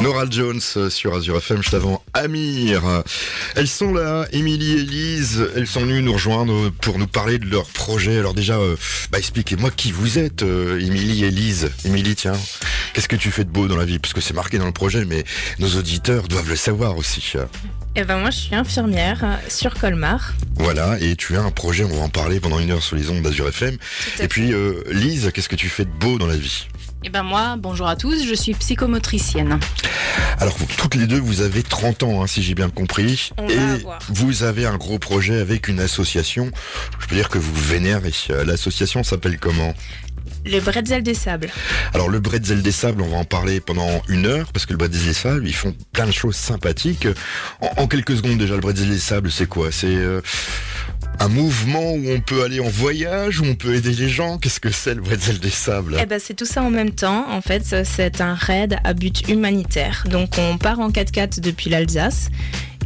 Nora Jones sur Azure FM, juste avant Amir. Elles sont là, Émilie et Lise, elles sont venues nous rejoindre pour nous parler de leur projet. Alors déjà, euh, bah expliquez-moi qui vous êtes, euh, Émilie et Lise. Émilie, tiens, qu'est-ce que tu fais de beau dans la vie? Parce que c'est marqué dans le projet, mais nos auditeurs doivent le savoir aussi. Eh ben moi je suis infirmière euh, sur Colmar. Voilà, et tu as un projet, on va en parler pendant une heure sur les ondes d'Azure FM. Et puis euh, Lise, qu'est-ce que tu fais de beau dans la vie? Eh ben moi, bonjour à tous, je suis psychomotricienne. Alors vous, toutes les deux, vous avez 30 ans, hein, si j'ai bien compris. On et vous avez un gros projet avec une association. Je peux dire que vous vénérez. Euh, L'association s'appelle comment? Le bretzel des sables. Alors le Bretzel des Sables, on va en parler pendant une heure, parce que le Bretzel des Sables, ils font plein de choses sympathiques. En, en quelques secondes déjà, le Bretzel des Sables, c'est quoi? C'est euh, un mouvement où on peut aller en voyage, où on peut aider les gens Qu'est-ce que c'est le Bretzel des Sables? Eh ben c'est tout ça en même temps. En fait, c'est un raid à but humanitaire. Donc on part en 4x4 depuis l'Alsace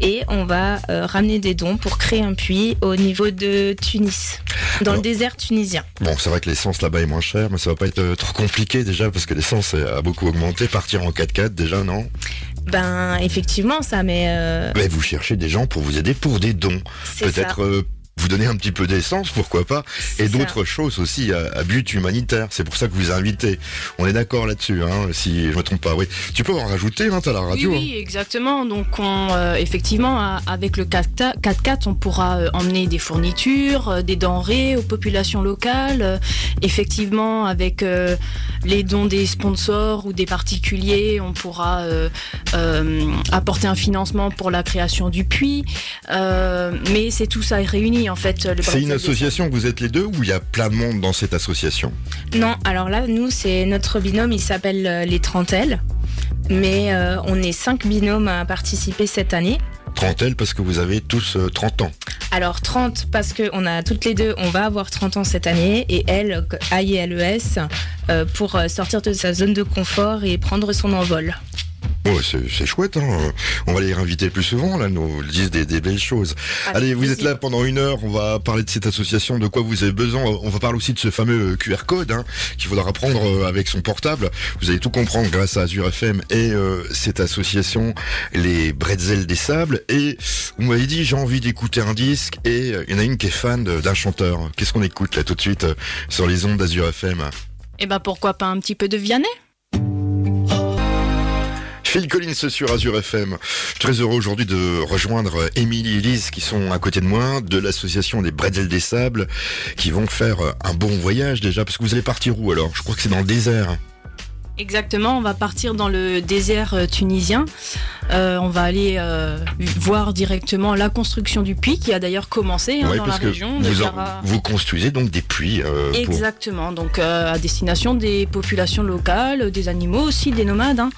et on va euh, ramener des dons pour créer un puits au niveau de Tunis, dans Alors- le désert tunisien. Bon, c'est vrai que l'essence là-bas est moins chère, mais ça va pas être euh, trop compliqué déjà, parce que l'essence a beaucoup augmenté. Partir en 4x4 déjà, non? Ben effectivement ça, mais euh, Mais vous cherchez des gens pour vous aider pour des dons. Peut-être euh, vous donner un petit peu d'essence, pourquoi pas, et d'autres choses aussi à, à but humanitaire. C'est pour ça que vous invitez. On est d'accord là-dessus, hein, si je me trompe pas. Oui. Tu peux en rajouter, hein, t'as la radio. oui, oui, exactement. Donc, on, euh, effectivement, avec le 4x4, 4x4, on pourra euh, emmener des fournitures, euh, des denrées aux populations locales. Effectivement, avec les dons des sponsors ou des particuliers, on pourra apporter un financement pour la création du puits. Mais c'est tout ça réuni, en fait. le C'est une association que vous êtes les deux ou il y a plein de monde dans cette association Non, alors là, nous, c'est notre binôme, il s'appelle euh, les Trentelles. Mais euh, on est cinq binômes à participer cette année. Trentelle parce que vous avez tous euh, 30 ans. Alors 30 parce que on a toutes les deux, on va avoir 30 ans cette année et elle, AILES, euh, pour euh, sortir de sa zone de confort et prendre son envol. Ouais, c'est c'est chouette, hein. On va les inviter plus souvent, là, nous disent des, des belles choses. Avec Allez, vous êtes là pendant une heure, on va parler de cette association, de quoi vous avez besoin. On va parler aussi de ce fameux QR code hein, qu'il faudra prendre euh, avec son portable. Vous allez tout comprendre grâce à Azure FM et euh, cette association, les Bretzel des Sables. Et vous m'avez dit, j'ai envie d'écouter un disque et euh, il y en a une qui est fan d'un chanteur. Qu'est-ce qu'on écoute là tout de suite euh, sur les ondes d'Azure FM Eh ben, pourquoi pas un petit peu de Vianney? Phil Collins sur Azure FM. Je suis très heureux aujourd'hui de rejoindre Émilie et Lise qui sont à côté de moi de l'association des Bretzel des Sables qui vont faire un bon voyage déjà parce que vous allez partir où alors? Je crois que c'est dans le désert. Exactement, on va partir dans le désert euh, tunisien. Euh, on va aller euh, voir directement la construction du puits qui a d'ailleurs commencé hein, Ouais, dans la région. vous, en- vous construisez donc des puits euh, pour... Exactement, donc euh, à destination des populations locales, des animaux aussi, des nomades. hein.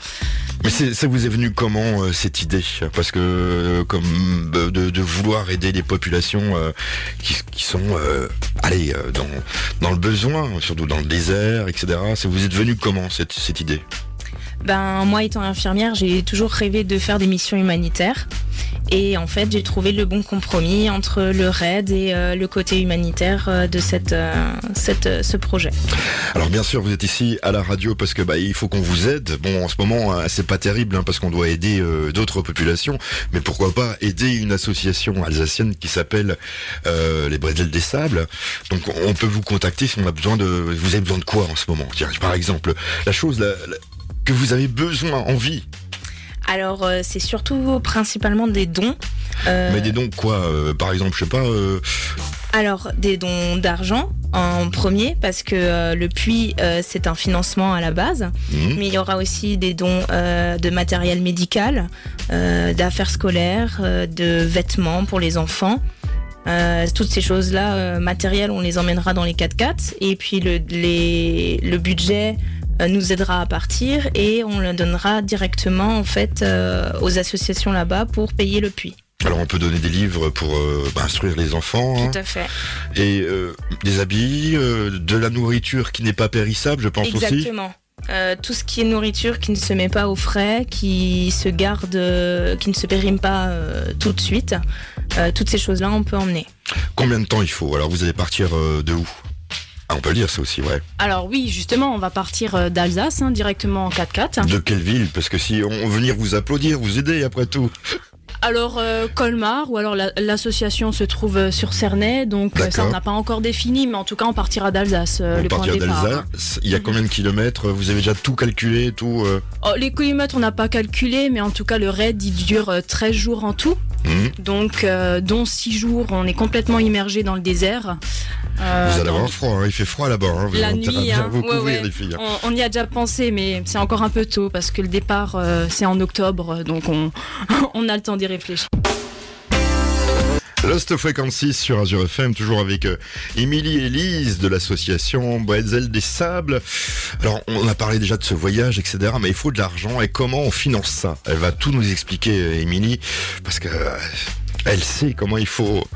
Mais ça vous est venu comment euh, cette idée? Parce que euh, de, vouloir aider les populations euh, qui, sont dans le besoin, surtout dans le désert, etc. Ça vous est venu comment cette, cette idée? Ben moi étant infirmière, j'ai toujours rêvé de faire des missions humanitaires. Et en fait, j'ai trouvé le bon compromis entre le raid et euh, le côté humanitaire euh, de cette, euh, cette, ce projet. Alors bien sûr, vous êtes ici à la radio parce que bah il faut qu'on vous aide. Bon, en ce moment, euh, c'est pas terrible hein, parce qu'on doit aider d'autres populations, mais pourquoi pas aider une association alsacienne qui s'appelle les Bretzel des Sables. Donc on peut vous contacter si on a besoin de. Vous avez besoin de quoi en ce moment? Par exemple, la chose que vous avez besoin, envie. Alors euh, c'est surtout principalement des dons. Euh, Mais des dons quoi euh, Par exemple, je sais pas. euh, Alors, des dons d'argent en premier, parce que euh, le puits, euh, c'est un financement à la base. hmm, Mais il y aura aussi des dons euh, de matériel médical, euh, d'affaires scolaires, euh, de vêtements pour les enfants. Euh, toutes ces choses-là, euh, matérielles, on les emmènera dans les 4x4. Et puis le, les- le budget nous aidera à partir et on le donnera directement en fait euh, aux associations là-bas pour payer le puits. Alors on peut donner des livres pour euh, bah, instruire les enfants. hein. Tout à fait. Et euh, des habits, euh, de la nourriture qui n'est pas périssable, je pense aussi. Exactement. Euh, tout ce qui est nourriture qui ne se met pas au frais, qui se garde, euh, qui ne se périme pas euh, tout de suite, euh, toutes ces choses-là, on peut emmener. Combien de temps il faut? Alors vous allez partir euh, de où? Ah, on peut le dire, ça aussi, ouais. Alors oui, justement, on va partir euh, d'Alsace hein, directement en 4x4. De quelle ville? Parce que si on veut venir vous applaudir, vous aider après tout. Alors euh, Colmar ou alors la- l'association se trouve euh, sur Cernay, donc ça on n'a pas encore défini, mais en tout cas on partira d'Alsace, euh, on le point de partir départ. d'Alsace. Il y a combien de kilomètres? Vous avez déjà tout calculé, tout euh? Oh, les kilomètres on n'a pas calculé, mais en tout cas le raid il dure euh, 13 jours en tout, hmm donc euh, dont 6 jours on est complètement immergé dans le désert. Euh, Vous allez avoir froid, hein, il fait froid là-bas. hein. Vous La nuit, bien hein. vous couvrir, ouais. les filles. hein. On, on y a déjà pensé, mais c'est encore un peu tôt parce que le départ euh, c'est en octobre, donc on, on a le temps d'y réfléchir. Lost Frequency sur Azure FM, toujours avec euh, Émilie et Lise de l'association Bretzel des Sables. Alors, on a parlé déjà de ce voyage, etc., mais il faut de l'argent et comment on finance ça? Elle va tout nous expliquer, euh, Émilie, parce que euh, elle sait comment il faut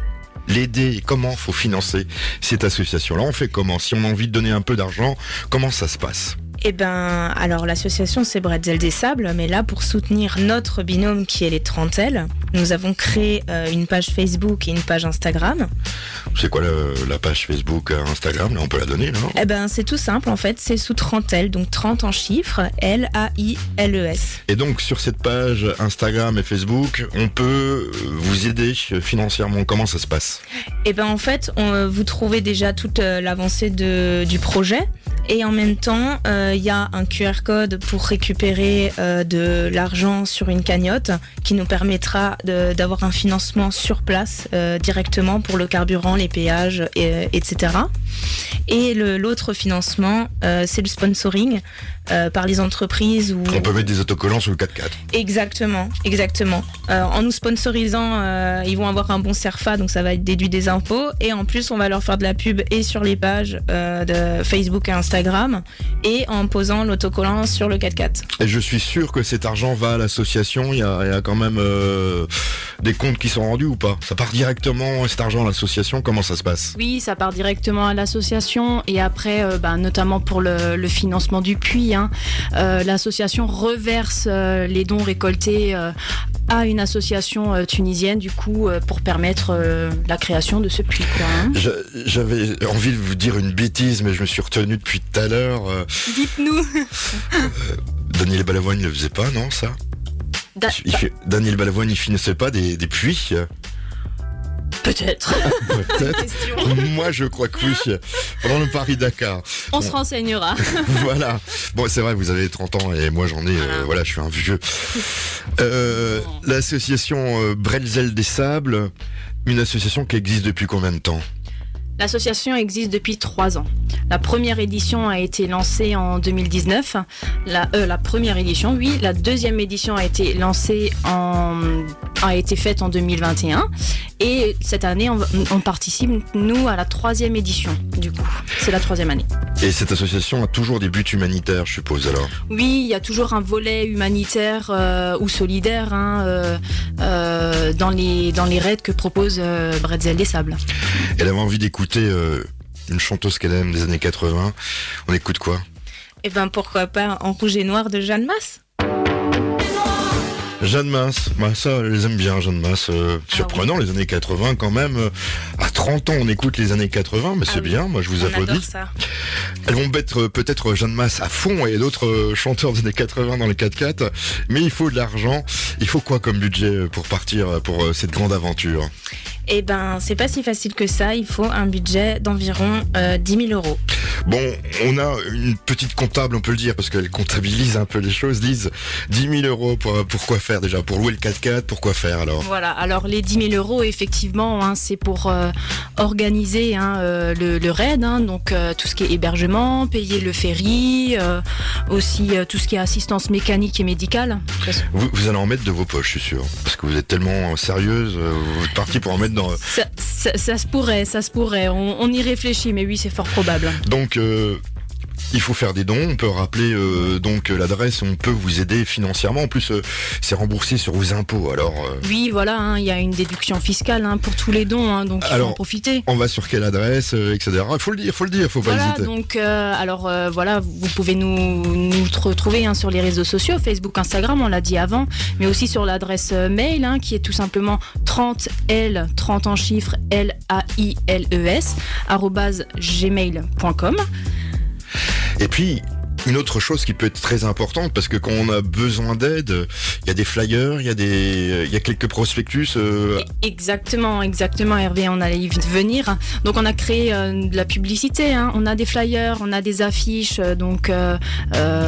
l'aider, comment il faut financer cette association-là. On fait comment? Si on a envie de donner un peu d'argent, comment ça se passe? Eh ben, alors l'association c'est Bretzel des Sables, mais là pour soutenir notre binôme qui est les Trentelles, nous avons créé euh, une page Facebook et une page Instagram. C'est quoi le- la page Facebook, euh, Instagram? Là, on peut la donner, non? Eh ben, c'est tout simple en fait, c'est sous Trentelles, donc 30 en chiffres, L-A-I-L-E-S. Et donc sur cette page Instagram et Facebook, on peut euh, vous aider financièrement. Comment ça se passe? Eh ben en fait, on- vous trouvez déjà toute l'avancée de- du projet. Et en même temps, euh, il y a un QR code pour récupérer euh, de l'argent sur une cagnotte qui nous permettra d'avoir un financement sur place euh, directement pour le carburant, les péages, et- etc. Et l'autre financement, c'est le sponsoring par les entreprises On peut mettre des autocollants sur le 4x4. Exactement, exactement. En nous sponsorisant, ils vont avoir un bon CERFA, donc ça va être déduit des impôts. Et en plus, on va leur faire de la pub et sur les pages de Facebook et Instagram, et en posant l'autocollant sur le 4x4. Et je suis sûr que cet argent va à l'association. Il y a, il y a quand même euh, des comptes qui sont rendus ou pas? Ça part directement cet argent à l'association? Comment ça se passe? Oui, ça part directement à l'association et après, euh, bah, notamment pour le, le financement du puits, hein, euh, l'association reverse euh, les dons récoltés euh, à une association tunisienne du coup pour permettre la création de ce puits. Hein. J'avais envie de vous dire une bêtise, mais je me suis retenu depuis tout à l'heure. Euh, Dites-nous. Daniel Balavoine ne le faisait pas, non ça Da- il fait- Daniel Balavoine, il finissait pas des, des puits euh, Peut-être. Peut-être. Moi, je crois que oui. Pendant le Paris-Dakar. On se renseignera. voilà. Bon, c'est vrai, vous avez 30 ans et moi j'en ai, euh, Voilà. je suis un vieux. Euh, L'association euh, Brelzel des Sables, une association qui existe depuis combien de temps? L'association existe depuis trois ans. La première édition a été lancée en 2019. La, euh, la première édition, oui. La deuxième édition a été lancée en, a été faite en 2021. Et cette année, on, participe, nous, à la troisième édition, du coup. C'est la troisième année. Et cette association a toujours des buts humanitaires, je suppose alors. Oui, il y a toujours un volet humanitaire euh, ou solidaire hein, euh, euh, dans, les, dans les raids que propose euh, Bretzel des Sables. Elle avait envie d'écouter euh, une chanteuse qu'elle aime des années 80. On écoute quoi? Et ben pourquoi pas en rouge et noir de Jeanne Masse Jeanne Masse, bah ça, je les aime bien, Jeanne Masse. euh, surprenant, les années 80 quand même. Euh, À 30 ans, on écoute les années 80, mais Ah c'est oui. bien, moi je vous On applaudis. ça. Elles vont mettre euh, peut-être Jeanne Masse à fond et d'autres euh, chanteurs des années 80 dans les 4x4, mais il faut de l'argent. Il faut quoi comme budget euh, pour partir euh, pour euh, cette grande aventure? Et ben c'est pas si facile que ça, il faut un budget d'environ euh, 10 000 euros. Bon, on a une petite comptable, on peut le dire, parce qu'elle comptabilise un peu les choses. Lise, 10 000 euros pour, pour quoi faire déjà Pour louer le 4x4, pour quoi faire alors? Voilà, alors les 10 000 euros, effectivement, hein, c'est pour euh, organiser hein, euh, le, le raid, hein, donc euh, tout ce qui est hébergement, payer le ferry, aussi tout ce qui est assistance mécanique et médicale. Vous, vous allez en mettre de vos poches, je suis sûr. Parce que vous êtes tellement sérieuse, vous êtes parti pour en mettre dans... Ça, ça- ça se pourrait, ça se pourrait, on, on y réfléchit, mais oui, c'est fort probable. Donc, euh, Il faut faire des dons. On peut rappeler euh, donc l'adresse. On peut vous aider financièrement. En plus, euh, c'est remboursé sur vos impôts. Alors. euh, Oui, voilà, hein, il y a une déduction fiscale hein, pour tous les dons, hein, donc il faut en profiter. on va sur quelle adresse, euh, etc. Il faut le dire, faut le dire, faut pas Voilà, hésiter. donc euh, alors euh, voilà, vous pouvez nous, nous retrouver hein, sur les réseaux sociaux, Facebook, Instagram, on l'a dit avant, mais aussi sur l'adresse mail hein, qui est tout simplement 30L, 30 en chiffres, L-A-I-L-E-S, E arobase gmail.com. Et puis. Une autre chose qui peut être très importante parce que quand on a besoin d'aide, il y a des flyers, il y a des, il y a quelques prospectus. euh, Exactement, exactement Hervé, on allait y venir. Donc on a créé euh, de la publicité, hein. on a des flyers, on a des affiches, euh, donc euh,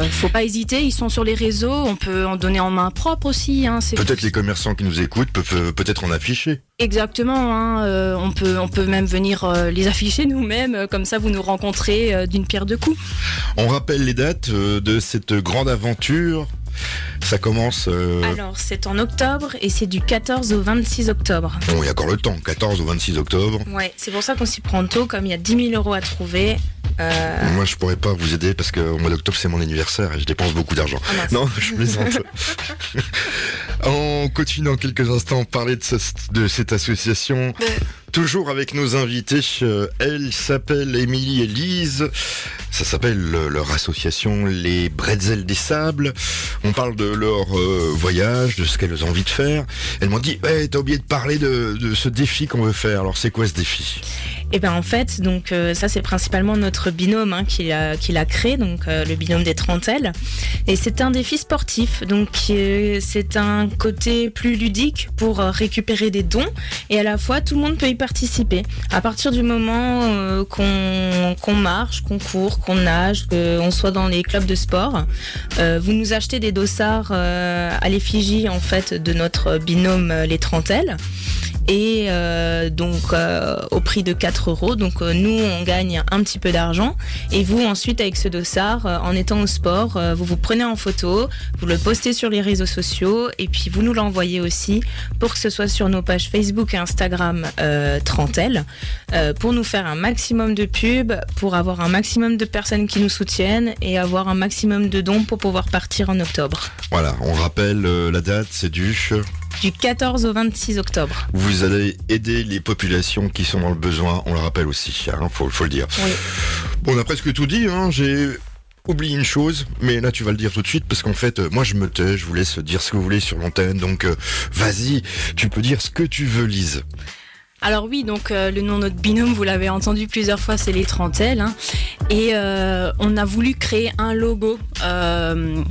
faut pas hésiter, ils sont sur les réseaux, on peut en donner en main propre aussi. Hein. Peut-être les commerçants qui nous écoutent peuvent peut-être en afficher. Exactement, hein, euh, on, peut, on peut même venir euh, les afficher nous-mêmes, euh, comme ça vous nous rencontrez euh, d'une pierre deux coups. On rappelle les dates euh, de cette grande aventure. Ça commence. euh, Alors, c'est en octobre et c'est du 14 au 26 octobre. Bon, il y a encore le temps, 14 au 26 octobre. Ouais, c'est pour ça qu'on s'y prend tôt, comme il y a 10 000 euros à trouver. Euh, Moi, je pourrais pas vous aider parce qu'au mois d'octobre, c'est mon anniversaire et je dépense beaucoup d'argent. ah. Non, je plaisante. On continue dans quelques instants à parler de, ce- de cette association. Toujours avec nos invités. Euh, Elle s'appelle Émilie et Lise. Ça s'appelle leur association Les Bretzels des Sables. On parle de leur euh, voyage, de ce qu'elles ont envie de faire. Elles m'ont dit, ouais, t'as oublié de parler de, ce défi qu'on veut faire. Alors c'est quoi ce défi? Et ben en fait, donc euh, ça c'est principalement notre binôme hein, qui l'a créé, donc euh, le binôme des trentelles. Et c'est un défi sportif, donc c'est un côté plus ludique pour récupérer des dons et à la fois tout le monde peut y participer. À partir du moment qu'on marche, qu'on court, qu'on nage, qu'on soit dans les clubs de sport, euh, vous nous achetez des dossards euh, à l'effigie en fait de notre binôme euh, les trentelles et euh, donc euh, au prix de 4 euros. Donc euh, nous on gagne un petit peu d'argent et vous ensuite avec ce dossard en étant au sport, vous vous prenez en photo, vous le postez sur les réseaux sociaux et puis vous nous l'envoyez aussi pour que ce soit sur nos pages Facebook et Instagram Trentelle pour nous faire un maximum de pubs, pour avoir un maximum de personnes qui nous soutiennent et avoir un maximum de dons pour pouvoir partir en octobre. Voilà, on rappelle la date, c'est du... Du 14 au 26 octobre. Vous allez aider les populations qui sont dans le besoin, on le rappelle aussi, hein, faut, faut le dire. Oui. Bon, on a presque tout dit, hein, j'ai oublié une chose, mais là tu vas le dire tout de suite, parce qu'en fait, euh, moi je me tais, je vous laisse dire ce que vous voulez sur l'antenne, donc euh, vas-y, tu peux dire ce que tu veux, Lise. Alors oui, donc euh, le nom de notre binôme, vous l'avez entendu plusieurs fois, c'est les Trentelles. hein. et euh, on a voulu créer un logo. euh,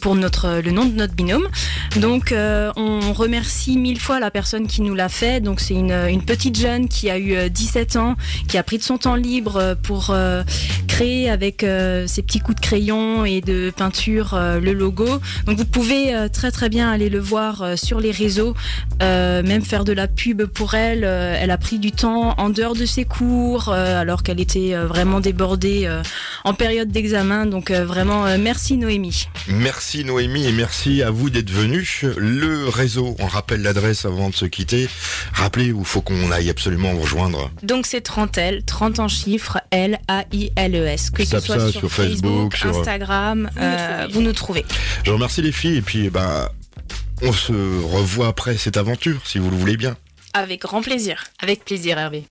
pour notre, le nom de notre binôme. Donc euh, on remercie mille fois la personne qui nous l'a fait. Donc c'est une, une petite jeune qui a eu euh, 17 ans, qui a pris de son temps libre euh, pour euh, créer avec euh, ses petits coups de crayon et de peinture euh, le logo. Donc vous pouvez euh, très très bien aller le voir euh, sur les réseaux, euh, même faire de la pub pour elle. Euh, elle a pris du temps en dehors de ses cours, euh, alors qu'elle était euh, vraiment débordée euh, en période d'examen. Donc euh, vraiment euh, merci Noémie. Merci Noémie et merci à vous d'être venus. Le réseau, on rappelle l'adresse avant de se quitter. Rappelez où il faut qu'on aille absolument vous rejoindre. Donc c'est Trentelle, 30 en chiffres, L-A-I-L-E-S. Que ce Tape soit ça sur, sur Facebook, Facebook, sur- Instagram, Vous nous euh, trouvez. vous nous trouvez. Je remercie les filles et puis bah on se revoit après cette aventure si vous le voulez bien. Avec grand plaisir. Avec plaisir Hervé.